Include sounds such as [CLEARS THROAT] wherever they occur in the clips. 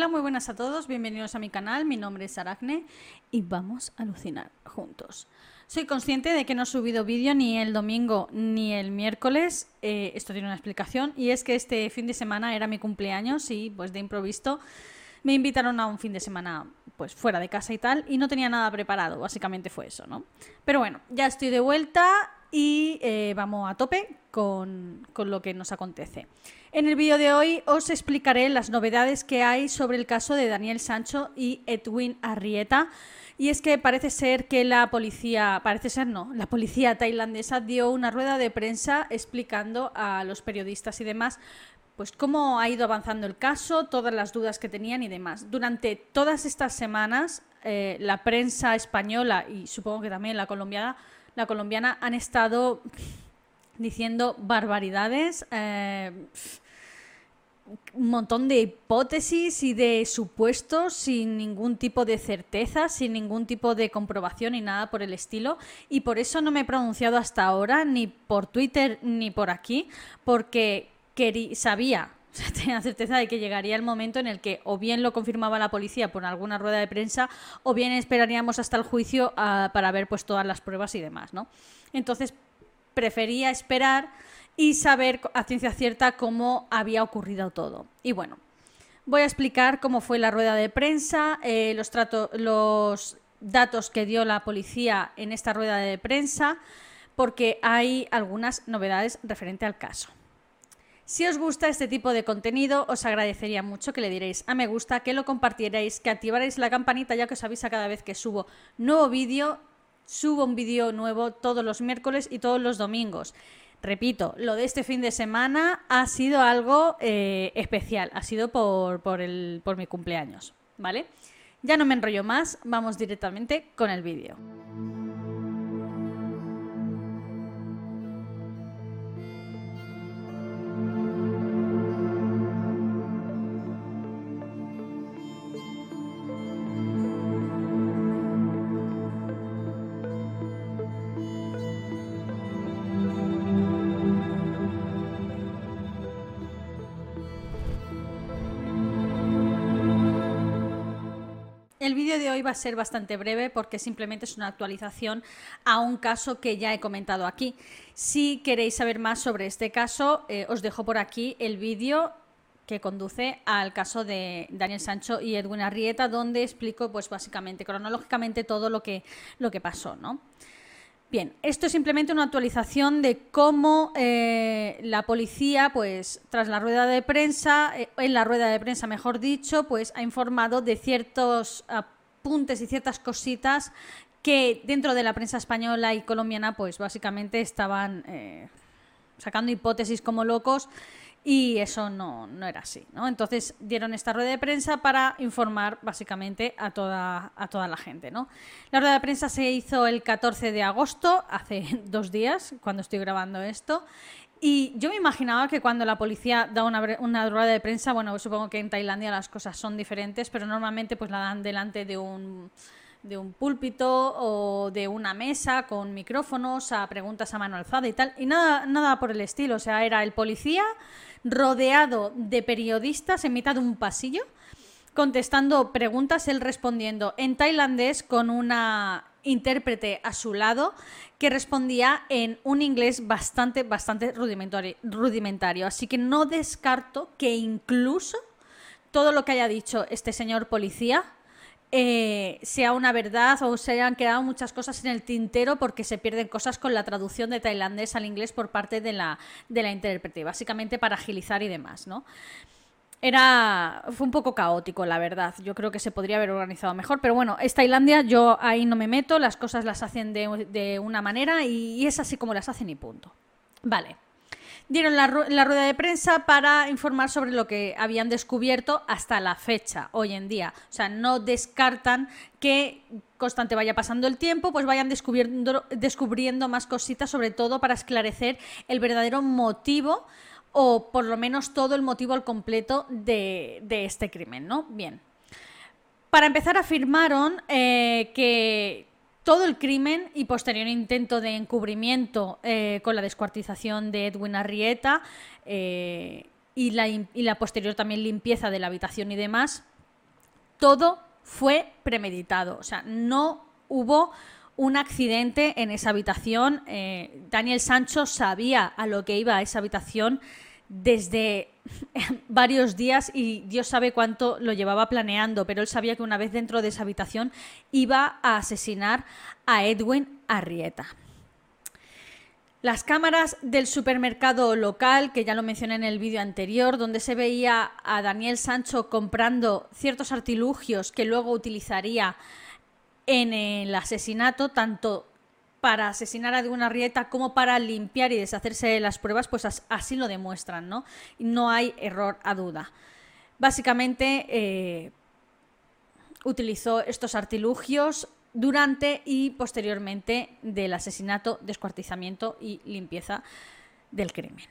Hola, muy buenas a todos, bienvenidos a mi canal, mi nombre es Aracne y vamos a alucinar juntos. Soy consciente de que no he subido vídeo ni el domingo ni el miércoles, eh, esto tiene una explicación, y es que este fin de semana era mi cumpleaños y pues de improviso me invitaron a un fin de semana pues fuera de casa y tal y no tenía nada preparado, básicamente fue eso, ¿no? Pero bueno, ya estoy de vuelta y eh, vamos a tope con, con lo que nos acontece. En el vídeo de hoy os explicaré las novedades que hay sobre el caso de Daniel Sancho y Edwin Arrieta. Y es que parece ser que la policía, parece ser no, la policía tailandesa dio una rueda de prensa explicando a los periodistas y demás pues cómo ha ido avanzando el caso, todas las dudas que tenían y demás. Durante todas estas semanas, eh, la prensa española y supongo que también la colombiana, la colombiana han estado diciendo barbaridades. Eh, un montón de hipótesis y de supuestos sin ningún tipo de certeza, sin ningún tipo de comprobación y nada por el estilo. Y por eso no me he pronunciado hasta ahora, ni por Twitter ni por aquí, porque sabía, [LAUGHS] tenía certeza de que llegaría el momento en el que o bien lo confirmaba la policía por alguna rueda de prensa o bien esperaríamos hasta el juicio ah, para ver pues todas las pruebas y demás, ¿no? Entonces prefería esperar y saber a ciencia cierta cómo había ocurrido todo. Y bueno, voy a explicar cómo fue la rueda de prensa, eh, los, los datos que dio la policía en esta rueda de prensa, porque hay algunas novedades referente al caso. Si os gusta este tipo de contenido, os agradecería mucho que le diréis a me gusta, que lo compartierais, que activarais la campanita ya que os avisa cada vez que subo nuevo vídeo. Subo un vídeo nuevo todos los miércoles y todos los domingos. Repito, lo de este fin de semana ha sido algo eh, especial, ha sido por, por, el, por mi cumpleaños, ¿vale? Ya no me enrollo más, vamos directamente con el vídeo. El vídeo de hoy va a ser bastante breve porque simplemente es una actualización a un caso que ya he comentado aquí. Si queréis saber más sobre este caso, eh, os dejo por aquí el vídeo que conduce al caso de Daniel Sancho y Edwin Arrieta, donde explico, pues básicamente, cronológicamente todo lo que, lo que pasó, ¿no? Bien, esto es simplemente una actualización de cómo eh, la policía, pues tras la rueda de prensa, eh, en la rueda de prensa mejor dicho, pues ha informado de ciertos apuntes y ciertas cositas que dentro de la prensa española y colombiana, pues básicamente estaban eh, sacando hipótesis como locos y eso no, era así. ¿no? Entonces dieron esta rueda de prensa para informar básicamente a toda, a toda la gente. ¿no? La rueda de prensa se hizo el 14 de agosto, hace [LAUGHS] dos días, cuando estoy grabando esto. Y yo me imaginaba que cuando la policía da una, una rueda de prensa, bueno, supongo que en Tailandia las cosas son diferentes, pero normalmente pues la dan delante de un de un púlpito o de una mesa con micrófonos a preguntas a mano alzada y tal. Y nada, nada por el estilo. O sea, era el policía rodeado de periodistas en mitad de un pasillo contestando preguntas, él respondiendo en tailandés con una intérprete a su lado que respondía en un inglés bastante, bastante rudimentario, rudimentario. Así que no descarto que incluso todo lo que haya dicho este señor policía eh, sea una verdad o se hayan quedado muchas cosas en el tintero porque se pierden cosas con la traducción de tailandés al inglés por parte de la, de la intérprete, básicamente para agilizar y demás, ¿no? Era, fue un poco caótico, la verdad. Yo creo que se podría haber organizado mejor, pero bueno, es Tailandia, yo ahí no me meto, las cosas las hacen de, de una manera y es así como las hacen y punto. Vale dieron la, rueda de prensa para informar sobre lo que habían descubierto hasta la fecha, hoy en día. O sea, no descartan que constante vaya pasando el tiempo, pues vayan descubriendo, descubriendo más cositas, sobre todo para esclarecer el verdadero motivo o por lo menos todo el motivo al completo de, este crimen, ¿no? Bien. Para empezar, afirmaron eh, que todo el crimen y posterior intento de encubrimiento eh, con la descuartización de Edwin Arrieta eh, y, la, y, la, posterior también limpieza de la habitación y demás, todo fue premeditado, o sea, no hubo un accidente en esa habitación. Eh, Daniel Sancho sabía a lo que iba a esa habitación desde [LAUGHS] varios días y Dios sabe cuánto lo llevaba planeando, pero él sabía que una vez dentro de esa habitación iba a asesinar a Edwin Arrieta. Las cámaras del supermercado local, que ya lo mencioné en el vídeo anterior, donde se veía a Daniel Sancho comprando ciertos artilugios que luego utilizaría en el asesinato, tanto para asesinar a una Arrieta como para limpiar y deshacerse de las pruebas, pues así lo demuestran, ¿no? No hay error a duda. Básicamente eh, utilizó estos artilugios durante y posteriormente del asesinato, descuartizamiento y limpieza del crimen.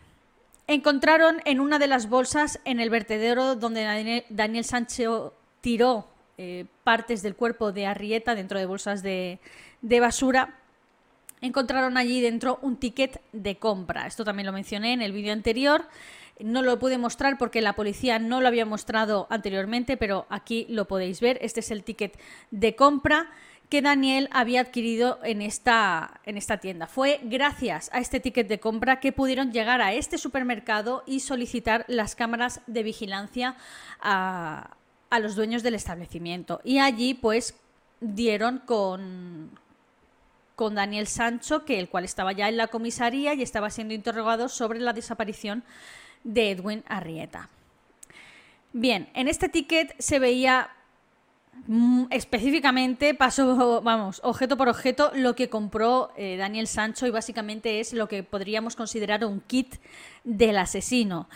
Encontraron en una de las bolsas en el vertedero donde Daniel Sancho tiró eh, partes del cuerpo de Arrieta dentro de bolsas de basura, encontraron allí dentro un ticket de compra. Esto también lo mencioné en el vídeo anterior. No lo pude mostrar porque la policía no lo había mostrado anteriormente, pero aquí lo podéis ver. Este es el ticket de compra que Daniel había adquirido en esta, en esta tienda. Fue gracias a este ticket de compra que pudieron llegar a este supermercado y solicitar las cámaras de vigilancia a, a los dueños del establecimiento. Y allí pues dieron con, con Daniel Sancho, que el cual estaba ya en la comisaría y estaba siendo interrogado sobre la desaparición de Edwin Arrieta. Bien, en este ticket se veía Mm, específicamente paso, vamos, objeto por objeto, lo que compró eh, Daniel Sancho y básicamente es lo que podríamos considerar un kit del asesino.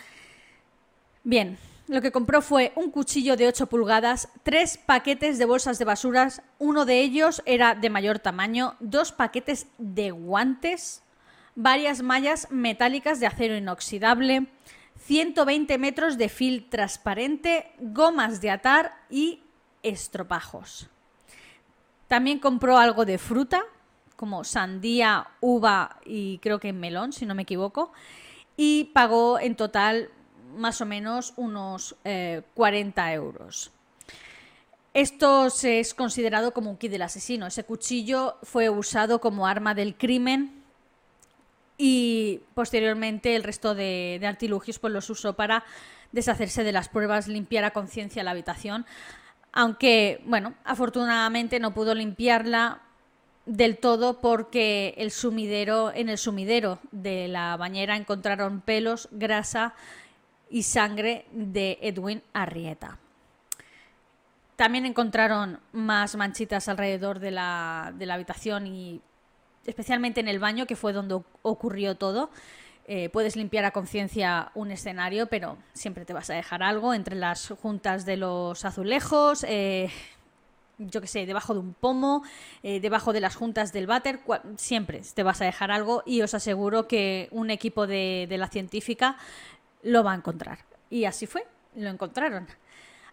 Bien, lo que compró fue un cuchillo de 8 pulgadas, tres paquetes de bolsas de basuras, uno de ellos era de mayor tamaño, dos paquetes de guantes, varias mallas metálicas de acero inoxidable, 120 metros de fil transparente, gomas de atar y estropajos. También compró algo de fruta, como sandía, uva y creo que melón, si no me equivoco, y pagó en total más o menos unos 40 eh, euros. Esto se es considerado como un kit del asesino. Ese cuchillo fue usado como arma del crimen y posteriormente el resto de, de artilugios pues los usó para deshacerse de las pruebas, limpiar a conciencia la habitación aunque, bueno, afortunadamente no pudo limpiarla del todo porque el sumidero, en el sumidero de la bañera encontraron pelos, grasa y sangre de Edwin Arrieta. También encontraron más manchitas alrededor de la, de la habitación y especialmente en el baño, que fue donde ocurrió todo. Eh, puedes limpiar a conciencia un escenario, pero siempre te vas a dejar algo entre las juntas de los azulejos, eh, yo qué sé, debajo de un pomo, eh, debajo de las juntas del váter, siempre te vas a dejar algo y os aseguro que un equipo de, de la científica lo va a encontrar. Y así fue, lo encontraron.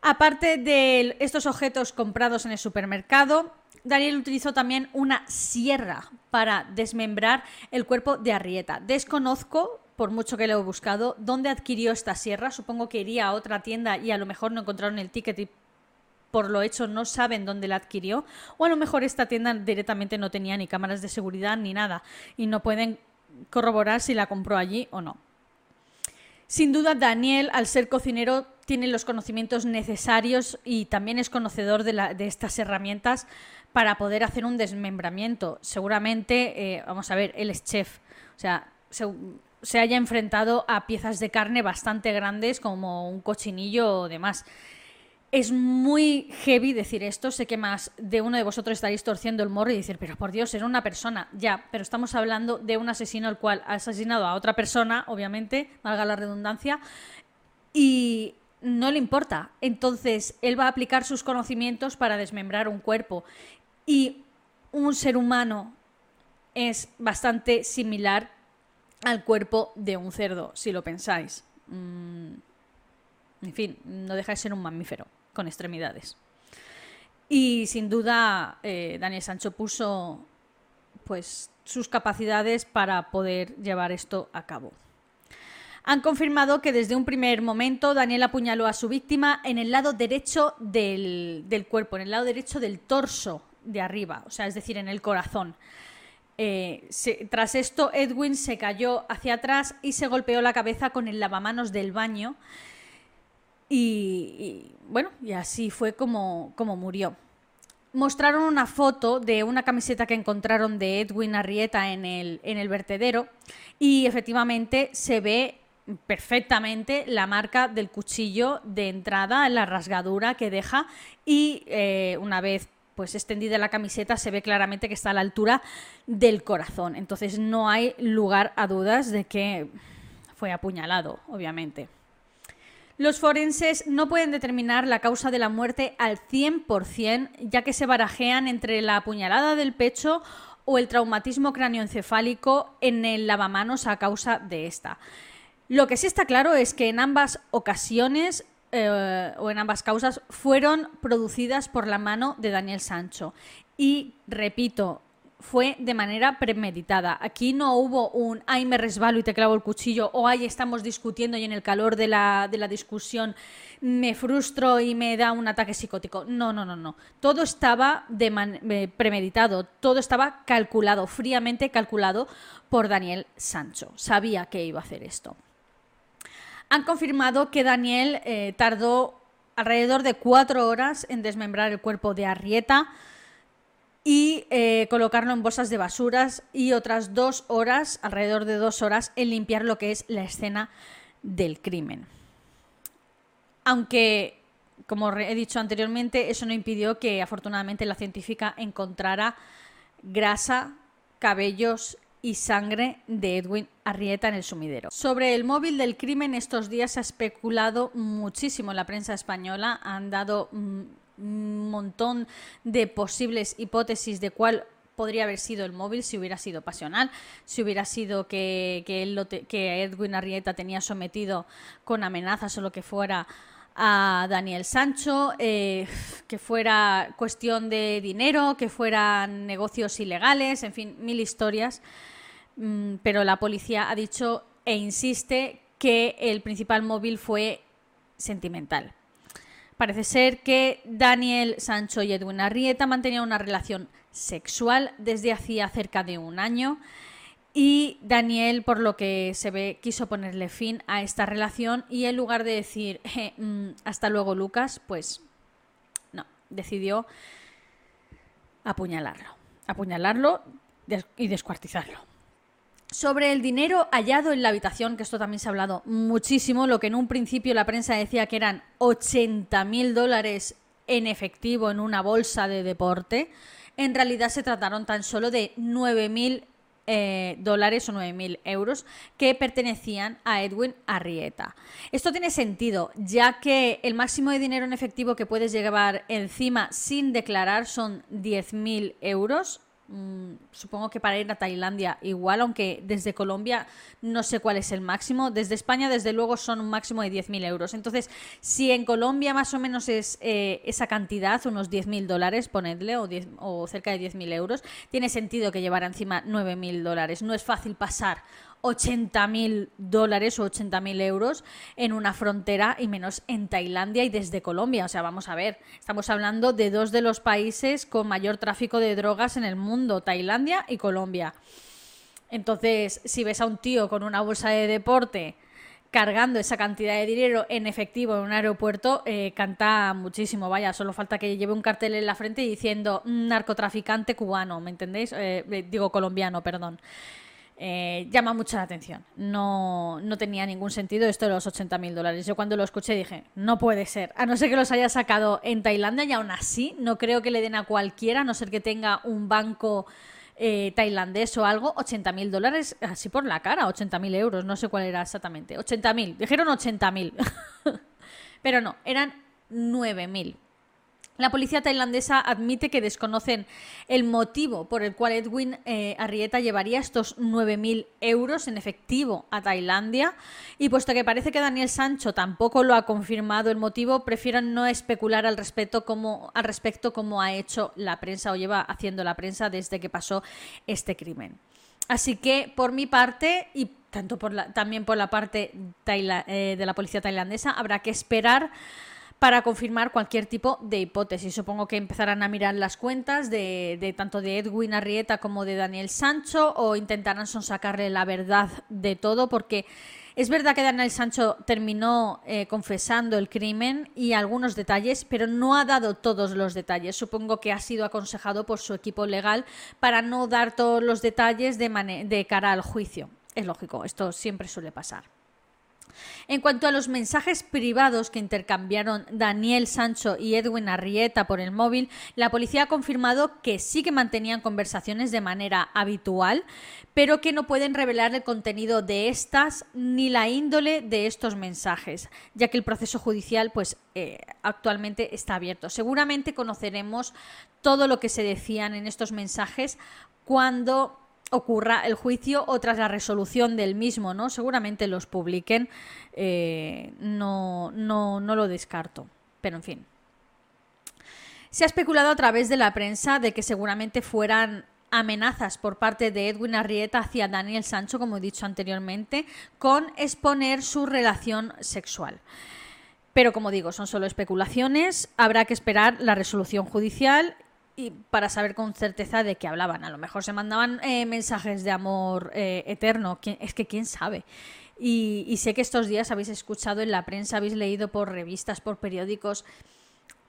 Aparte de estos objetos comprados en el supermercado, Daniel utilizó también una sierra para desmembrar el cuerpo de Arrieta. Desconozco, por mucho que lo he buscado, dónde adquirió esta sierra. Supongo que iría a otra tienda y a lo mejor no encontraron el ticket y por lo hecho no saben dónde la adquirió. O a lo mejor esta tienda directamente no tenía ni cámaras de seguridad ni nada y no pueden corroborar si la compró allí o no. Sin duda, Daniel, al ser cocinero, tiene los conocimientos necesarios y también es conocedor de, de estas herramientas para poder hacer un desmembramiento. Seguramente, eh, vamos a ver, él es chef, o sea, se, haya enfrentado a piezas de carne bastante grandes como un cochinillo o demás. Es muy heavy decir esto, sé que más de uno de vosotros estaréis torciendo el morro y decir, pero por Dios, era una persona, ya, pero estamos hablando de un asesino el cual ha asesinado a otra persona, obviamente, valga la redundancia, y no le importa. Entonces, él va a aplicar sus conocimientos para desmembrar un cuerpo. Y un ser humano es bastante similar al cuerpo de un cerdo, si lo pensáis. Mm, en fin, no deja de ser un mamífero con extremidades. Y sin duda, eh, Daniel Sancho puso pues, sus capacidades para poder llevar esto a cabo. Han confirmado que desde un primer momento Daniel apuñaló a su víctima en el lado derecho del, cuerpo, en el lado derecho del torso de arriba, o sea, es decir, en el corazón. Eh, tras esto, Edwin se cayó hacia atrás y se golpeó la cabeza con el lavamanos del baño. Y, bueno, y así fue como, como murió mostraron una foto de una camiseta que encontraron de Edwin Arrieta en el, en el vertedero y efectivamente se ve perfectamente la marca del cuchillo de entrada, la rasgadura que deja y eh, una vez pues extendida la camiseta se ve claramente que está a la altura del corazón. Entonces no hay lugar a dudas de que fue apuñalado, obviamente. Los forenses no pueden determinar la causa de la muerte al 100%, ya que se barajean entre la apuñalada del pecho o el traumatismo cráneoencefálico en el lavamanos a causa de esta. Lo que sí está claro es que en ambas ocasiones eh, o en ambas causas fueron producidas por la mano de Daniel Sancho. Y repito, fue de manera premeditada. Aquí no hubo un, ay, me resbalo y te clavo el cuchillo, o ay, estamos discutiendo y en el calor de la, de la discusión me frustro y me da un ataque psicótico. No, no, no, no. Todo estaba de premeditado, todo estaba calculado, fríamente calculado por Daniel Sancho. Sabía que iba a hacer esto. Han confirmado que Daniel eh, tardó alrededor de cuatro horas en desmembrar el cuerpo de Arrieta y eh, colocarlo en bolsas de basuras y otras dos horas, alrededor de dos horas, en limpiar lo que es la escena del crimen. Aunque, como he dicho anteriormente, eso no impidió que afortunadamente la científica encontrara grasa, cabellos y sangre de Edwin Arrieta en el sumidero. Sobre el móvil del crimen estos días se ha especulado muchísimo en la prensa española, han dado mm, montón de posibles hipótesis de cuál podría haber sido el móvil si hubiera sido pasional, si hubiera sido que, que Edwin Arrieta tenía sometido con amenazas o lo que fuera a Daniel Sancho, eh, que fuera cuestión de dinero, que fueran negocios ilegales, en fin, mil historias. Mm, pero la policía ha dicho e insiste que el principal móvil fue sentimental. Parece ser que Daniel Sancho y Edwin Arrieta mantenían una relación sexual desde hacía cerca de un año y Daniel, por lo que se ve, quiso ponerle fin a esta relación y en lugar de decir mm, hasta luego Lucas, pues no, decidió apuñalarlo, apuñalarlo y descuartizarlo. Sobre el dinero hallado en la habitación, que esto también se ha hablado muchísimo, lo que en un principio la prensa decía que eran 80 mil dólares en efectivo en una bolsa de deporte, en realidad se trataron tan solo de 9 mil eh, dólares o 9 mil euros que pertenecían a Edwin Arrieta. Esto tiene sentido, ya que el máximo de dinero en efectivo que puedes llevar encima sin declarar son 10 mil euros Mm, supongo que para ir a Tailandia igual, aunque desde Colombia no sé cuál es el máximo. Desde España, desde luego, son un máximo de 10.000 euros. Entonces, si en Colombia más o menos es eh, esa cantidad, unos 10.000 dólares, ponedle, o, o cerca de 10.000 euros, tiene sentido que llevara encima 9.000 dólares. No es fácil pasar 80.000 dólares o 80.000 euros en una frontera y menos en Tailandia y desde Colombia. O sea, vamos a ver, estamos hablando de dos de los países con mayor tráfico de drogas en el mundo, Tailandia y Colombia. Entonces, si ves a un tío con una bolsa de deporte cargando esa cantidad de dinero en efectivo en un aeropuerto, eh, canta muchísimo. Vaya, solo falta que lleve un cartel en la frente diciendo narcotraficante cubano, ¿me entendéis? Eh, eh, digo colombiano, perdón. Eh, llama mucho la atención. No, no tenía ningún sentido esto de los 80 mil dólares. Yo cuando lo escuché dije, no puede ser. A no ser que los haya sacado en Tailandia y aún así no creo que le den a cualquiera, a no ser que tenga un banco eh, tailandés o algo, 80 mil dólares así por la cara, 80 mil euros, no sé cuál era exactamente. 80 mil, dijeron 80 mil. [LAUGHS] Pero no, eran 9 mil. La policía tailandesa admite que desconocen el motivo por el cual Edwin eh, Arrieta llevaría estos 9.000 euros en efectivo a Tailandia y puesto que parece que Daniel Sancho tampoco lo ha confirmado el motivo, prefieren no especular al respecto como, al respecto como ha hecho la prensa o lleva haciendo la prensa desde que pasó este crimen. Así que por mi parte y tanto también por la parte eh, de la policía tailandesa. Habrá que esperar para confirmar cualquier tipo de hipótesis. Supongo que empezarán a mirar las cuentas de, tanto de Edwin Arrieta como de Daniel Sancho o intentarán sonsacarle la verdad de todo porque es verdad que Daniel Sancho terminó eh, confesando el crimen y algunos detalles, pero no ha dado todos los detalles. Supongo que ha sido aconsejado por su equipo legal para no dar todos los detalles de, de cara al juicio. Es lógico, esto siempre suele pasar. En cuanto a los mensajes privados que intercambiaron Daniel Sancho y Edwin Arrieta por el móvil, la policía ha confirmado que sí que mantenían conversaciones de manera habitual, pero que no pueden revelar el contenido de estas ni la índole de estos mensajes, ya que el proceso judicial pues eh, actualmente está abierto. Seguramente conoceremos todo lo que se decían en estos mensajes cuando ocurra el juicio o tras la resolución del mismo, ¿no? Seguramente los publiquen, eh, no, no, no lo descarto, pero en fin. Se ha especulado a través de la prensa de que seguramente fueran amenazas por parte de Edwin Arrieta hacia Daniel Sancho, como he dicho anteriormente, con exponer su relación sexual. Pero como digo, son solo especulaciones, habrá que esperar la resolución judicial y para saber con certeza de qué hablaban. A lo mejor se mandaban eh, mensajes de amor eh, eterno, es que quién sabe. Y, sé que estos días habéis escuchado en la prensa, habéis leído por revistas, por periódicos,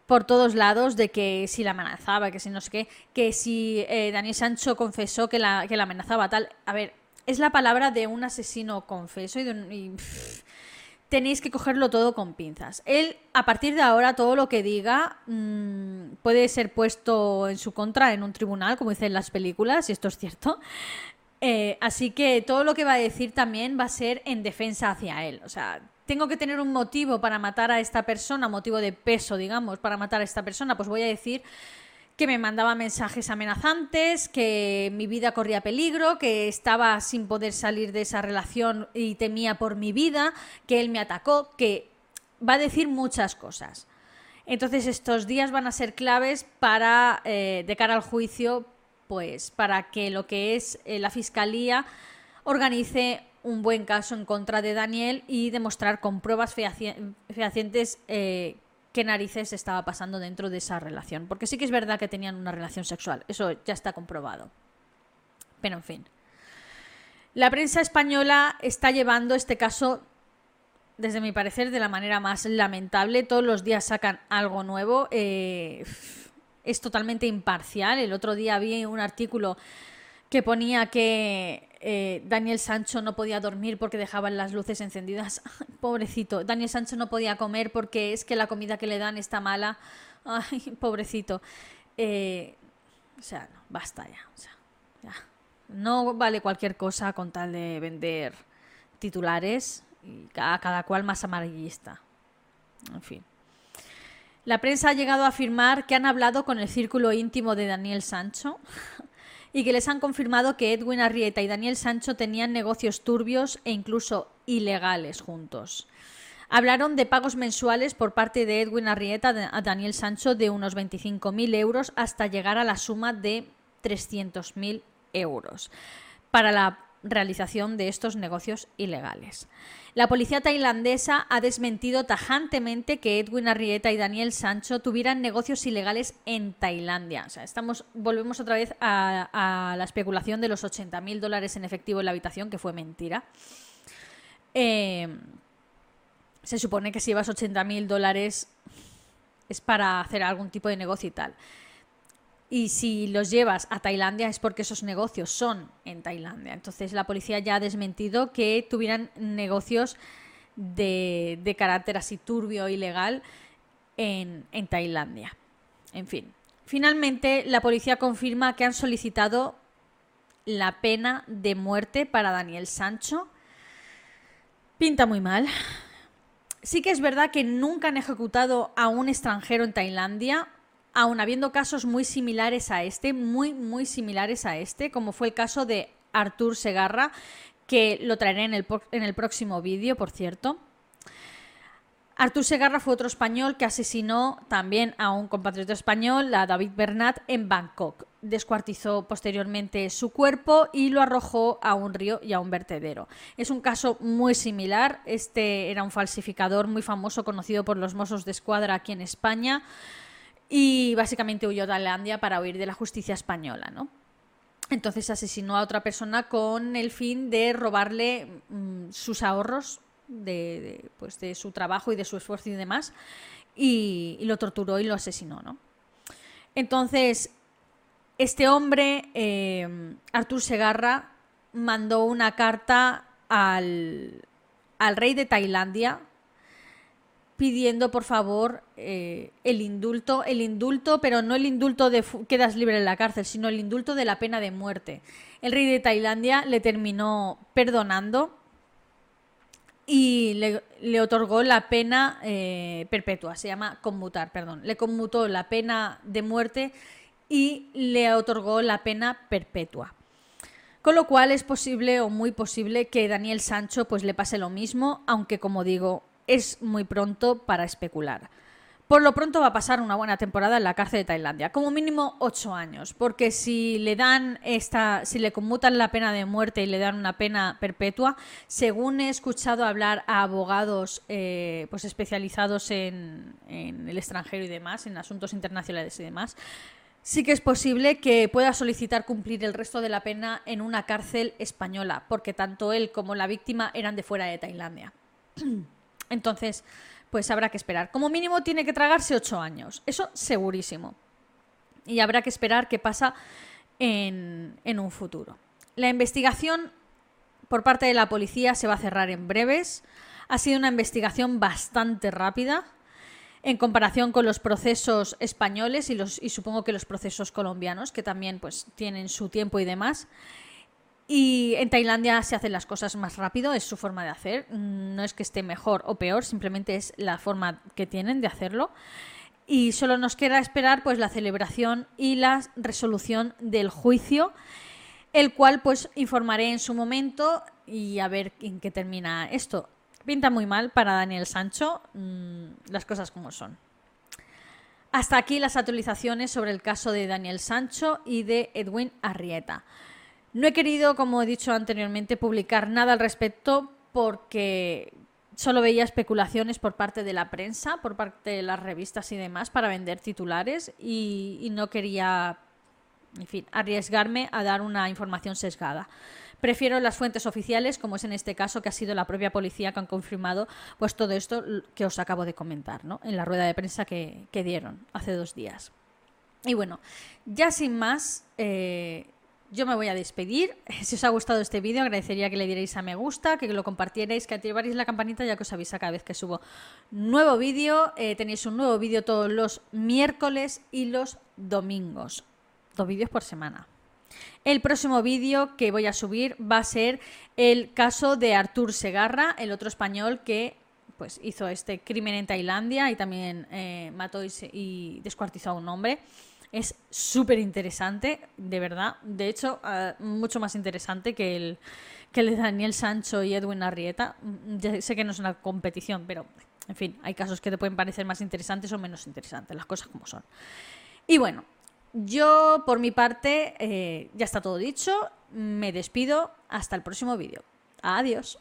por todos lados de que si la amenazaba, que si no sé qué, que si eh, Daniel Sancho confesó que la, que la amenazaba tal. A ver, es la palabra de un asesino confeso y, de un, tenéis que cogerlo todo con pinzas. Él, a partir de ahora, todo lo que diga mm, puede ser puesto en su contra en un tribunal, como dicen las películas, y esto es cierto. Eh, así que todo lo que va a decir también va a ser en defensa hacia él. O sea, tengo que tener un motivo para matar a esta persona, motivo de peso, digamos, para matar a esta persona, pues voy a decir que me mandaba mensajes amenazantes, que mi vida corría peligro, que estaba sin poder salir de esa relación y temía por mi vida, que él me atacó, que va a decir muchas cosas. Entonces estos días van a ser claves para, eh, de cara al juicio, pues para que lo que es eh, la fiscalía organice un buen caso en contra de Daniel y demostrar con pruebas fehacientes eh, qué narices estaba pasando dentro de esa relación. Porque sí que es verdad que tenían una relación sexual, eso ya está comprobado. Pero en fin. La prensa española está llevando este caso, desde mi parecer, de la manera más lamentable. Todos los días sacan algo nuevo. Eh, es totalmente imparcial. El otro día vi un artículo que ponía que eh, Daniel Sancho no podía dormir porque dejaban las luces encendidas. [LAUGHS] pobrecito. Daniel Sancho no podía comer porque es que la comida que le dan está mala. Ay, [LAUGHS] pobrecito. Eh, o sea, no, basta ya, No vale cualquier cosa con tal de vender titulares y cada cual más amarillista. En fin. La prensa ha llegado a afirmar que han hablado con el círculo íntimo de Daniel Sancho [LAUGHS] y que les han confirmado que Edwin Arrieta y Daniel Sancho tenían negocios turbios e incluso ilegales juntos. Hablaron de pagos mensuales por parte de Edwin Arrieta a Daniel Sancho de unos 25.000 euros hasta llegar a la suma de 300.000 euros para la realización de estos negocios ilegales. La policía tailandesa ha desmentido tajantemente que Edwin Arrieta y Daniel Sancho tuvieran negocios ilegales en Tailandia. O sea, estamos, volvemos otra vez a, la especulación de los 80.000 dólares en efectivo en la habitación, que fue mentira. Eh, se supone que si llevas 80.000 dólares es para hacer algún tipo de negocio y tal. Y si los llevas a Tailandia es porque esos negocios son en Tailandia. Entonces la policía ya ha desmentido que tuvieran negocios de, de carácter así turbio, ilegal, en, en Tailandia. En fin. Finalmente, la policía confirma que han solicitado la pena de muerte para Daniel Sancho. Pinta muy mal. Sí que es verdad que nunca han ejecutado a un extranjero en Tailandia aun habiendo casos muy similares a este, muy, muy similares a este, como fue el caso de Artur Segarra, que lo traeré en el, próximo vídeo, por cierto. Artur Segarra fue otro español que asesinó también a un compatriota español, a David Bernat, en Bangkok. descuartizó posteriormente su cuerpo y lo arrojó a un río y a un vertedero. Es un caso muy similar. Este era un falsificador muy famoso, conocido por los mozos de escuadra aquí en España, y básicamente huyó a Tailandia para huir de la justicia española, ¿no? Entonces asesinó a otra persona con el fin de robarle mm, sus ahorros de, pues de su trabajo y de su esfuerzo y demás, y, lo torturó y lo asesinó, ¿no? Entonces, este hombre, eh, Artur Segarra, mandó una carta al, rey de Tailandia pidiendo por favor eh, el indulto, el indulto, pero no el indulto de quedas libre en la cárcel, sino el indulto de la pena de muerte. El rey de Tailandia le terminó perdonando y le, otorgó la pena eh, perpetua, se llama conmutar, perdón, le conmutó la pena de muerte y le otorgó la pena perpetua. Con lo cual es posible o muy posible que Daniel Sancho pues le pase lo mismo, aunque como digo, es muy pronto para especular. Por lo pronto va a pasar una buena temporada en la cárcel de Tailandia, como mínimo ocho años, porque si le dan esta, si le conmutan la pena de muerte y le dan una pena perpetua, según he escuchado hablar a abogados eh, pues especializados en, en el extranjero y demás, en asuntos internacionales y demás, sí que es posible que pueda solicitar cumplir el resto de la pena en una cárcel española, porque tanto él como la víctima eran de fuera de Tailandia. [CLEARS THROAT] Entonces, pues habrá que esperar. Como mínimo tiene que tragarse ocho años, eso segurísimo. Y habrá que esperar qué pasa en, en un futuro. La investigación por parte de la policía se va a cerrar en breves. Ha sido una investigación bastante rápida en comparación con los procesos españoles y, los, y supongo que los procesos colombianos, que también pues, tienen su tiempo y demás. Y en Tailandia se hacen las cosas más rápido, es su forma de hacer. No es que esté mejor o peor, simplemente es la forma que tienen de hacerlo. Y solo nos queda esperar pues la celebración y la resolución del juicio, el cual pues informaré en su momento y a ver en qué termina esto. Pinta muy mal para Daniel Sancho, mm, las cosas como son. Hasta aquí las actualizaciones sobre el caso de Daniel Sancho y de Edwin Arrieta. No he querido, como he dicho anteriormente, publicar nada al respecto porque solo veía especulaciones por parte de la prensa, por parte de las revistas y demás para vender titulares y, no quería, en fin, arriesgarme a dar una información sesgada. Prefiero las fuentes oficiales, como es en este caso, que ha sido la propia policía que han confirmado pues todo esto que os acabo de comentar, ¿no? En la rueda de prensa que, dieron hace dos días. Y bueno, ya sin más, eh, yo me voy a despedir. [LAUGHS] Si os ha gustado este vídeo, agradecería que le dierais a me gusta, que lo compartierais, que activarais la campanita ya que os avisa cada vez que subo nuevo vídeo. Eh, tenéis un nuevo vídeo todos los miércoles y los domingos. Dos vídeos por semana. El próximo vídeo que voy a subir va a ser el caso de Artur Segarra, el otro español que pues, hizo este crimen en Tailandia y también eh, mató y, descuartizó a un hombre. Es súper interesante, de verdad. De hecho, ah, mucho más interesante que el, que de Daniel Sancho y Edwin Arrieta. Ya sé que no es una competición, pero en fin, hay casos que te pueden parecer más interesantes o menos interesantes, las cosas como son. Y bueno, yo, por mi parte, eh, ya está todo dicho. Me despido. Hasta el próximo vídeo. Adiós.